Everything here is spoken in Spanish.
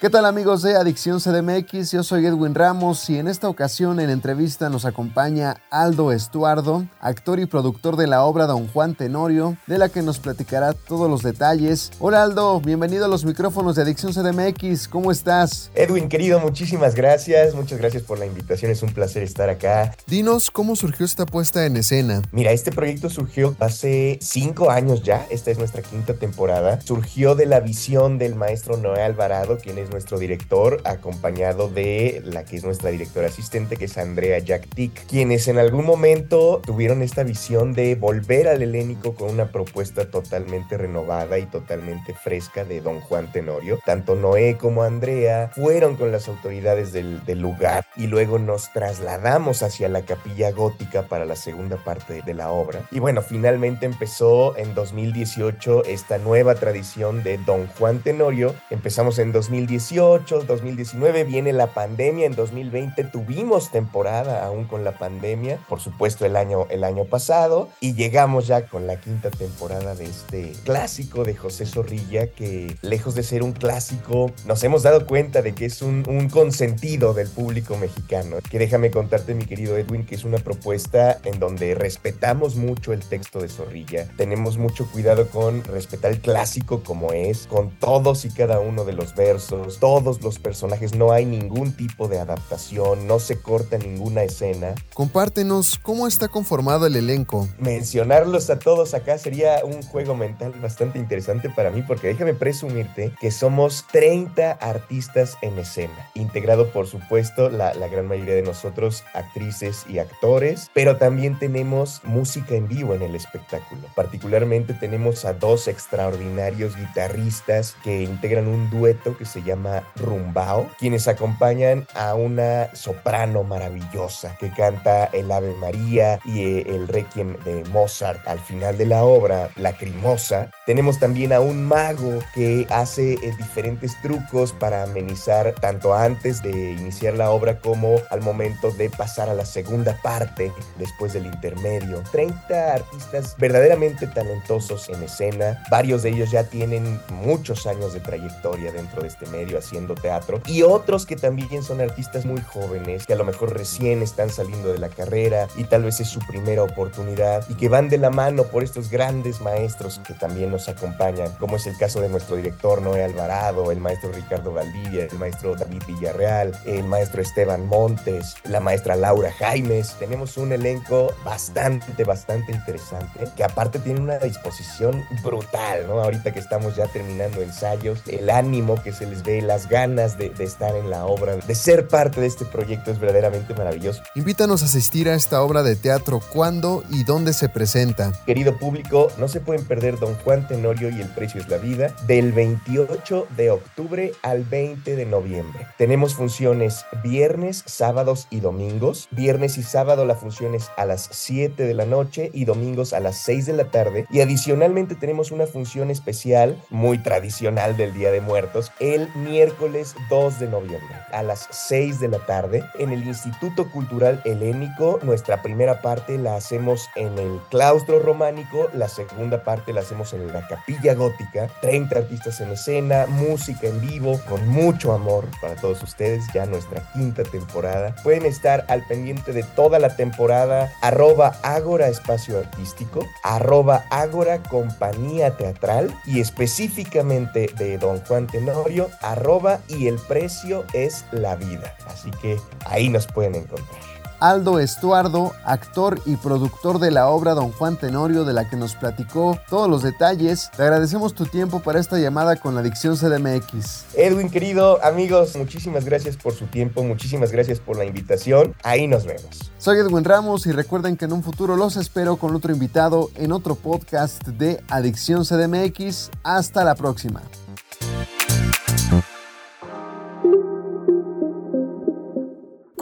¿Qué tal amigos de Adicción CDMX? Yo soy Edwin Ramos y en esta ocasión en entrevista nos acompaña Aldo Estuardo, actor y productor de la obra Don Juan Tenorio, de la que nos platicará todos los detalles. Hola Aldo, bienvenido a los micrófonos de Adicción CDMX, ¿cómo estás? Edwin querido, muchísimas gracias, muchas gracias por la invitación, es un placer estar acá. Dinos, ¿cómo surgió esta puesta en escena? Mira, este proyecto surgió hace cinco años ya, esta es nuestra quinta temporada, surgió de la visión del maestro Noé Alvarado, quien es nuestro director, acompañado de la que es nuestra directora asistente, que es Andrea Jack Tick, quienes en algún momento tuvieron esta visión de volver al helénico con una propuesta totalmente renovada y totalmente fresca de Don Juan Tenorio. Tanto Noé como Andrea fueron con las autoridades del, lugar y luego nos trasladamos hacia la capilla gótica para la segunda parte de la obra. Y bueno, finalmente empezó en 2018 esta nueva tradición de Don Juan Tenorio. Empezamos en 2018 2018, 2019, viene la pandemia, en 2020 tuvimos temporada aún con la pandemia, por supuesto el año, el año pasado, y llegamos ya con la quinta temporada de este clásico de José Zorrilla, que lejos de ser un clásico, nos hemos dado cuenta de que es un, un consentido del público mexicano. Que déjame contarte, mi querido Edwin, que es una propuesta en donde respetamos mucho el texto de Zorrilla, tenemos mucho cuidado con respetar el clásico como es, con todos y cada uno de los versos, todos los personajes, no hay ningún tipo de adaptación, no se corta ninguna escena. Compártenos cómo está conformado el elenco. Mencionarlos a todos acá sería un juego mental bastante interesante para mí porque déjame presumirte que somos 30 artistas en escena, integrado por supuesto la, la gran mayoría de nosotros actrices y actores, pero también tenemos música en vivo en el espectáculo. Particularmente tenemos a dos extraordinarios guitarristas que integran un dueto que se llama Rumbao, quienes acompañan a una soprano maravillosa que canta el Ave María y eh, el Requiem de Mozart al final de la obra, Lacrimosa. Tenemos también a un mago que hace eh, diferentes trucos para amenizar tanto antes de iniciar la obra como al momento de pasar a la segunda parte después del intermedio. 30 artistas verdaderamente talentosos en escena, varios de ellos ya tienen muchos años de trayectoria dentro de este medio haciendo teatro y otros que también son artistas muy jóvenes que a lo mejor recién están saliendo de la carrera y tal vez es su primera oportunidad y que van de la mano por estos grandes maestros que también nos acompañan, como es el caso de nuestro director Noé Alvarado, el maestro Ricardo Valdivia, el maestro David Villarreal, el maestro Esteban Montes, la maestra Laura Jaimes. Tenemos un elenco bastante, bastante interesante que aparte tiene una disposición brutal, ¿no? Ahorita que estamos ya terminando ensayos, el ánimo que se les ve las ganas de, estar en la obra, de ser parte de este proyecto es verdaderamente maravilloso. Invítanos a asistir a esta obra de teatro, ¿cuándo y dónde se presenta? Querido público, no se pueden perder Don Juan Tenorio y El Precio es la Vida del 28 de octubre al 20 de noviembre. Tenemos funciones viernes, sábados y domingos. Viernes y sábado la función es a las 7 de la noche y domingos a las 6 de la tarde. Y adicionalmente tenemos una función especial muy tradicional del Día de Muertos el miércoles 2 de noviembre a las 6 de la tarde en el Instituto Cultural Helénico. Nuestra primera parte la hacemos en el claustro románico, la segunda parte la hacemos en la capilla gótica. 30 artistas en escena, música en vivo, con mucho amor para todos ustedes. Ya nuestra quinta temporada. Pueden estar al pendiente de toda la temporada. Arroba Ágora Espacio Artístico, arroba Ágora Compañía Teatral y específicamente de Don Juan Tenorio, arroba y el precio es la vida. Así que ahí nos pueden encontrar. Aldo Estuardo, actor y productor de la obra Don Juan Tenorio de la que nos platicó todos los detalles. Te agradecemos tu tiempo para esta llamada con la Adicción CDMX. Edwin, querido, amigos, muchísimas gracias por su tiempo, muchísimas gracias por la invitación. Ahí nos vemos. Soy Edwin Ramos y recuerden que en un futuro los espero con otro invitado en otro podcast de Adicción CDMX. Hasta la próxima.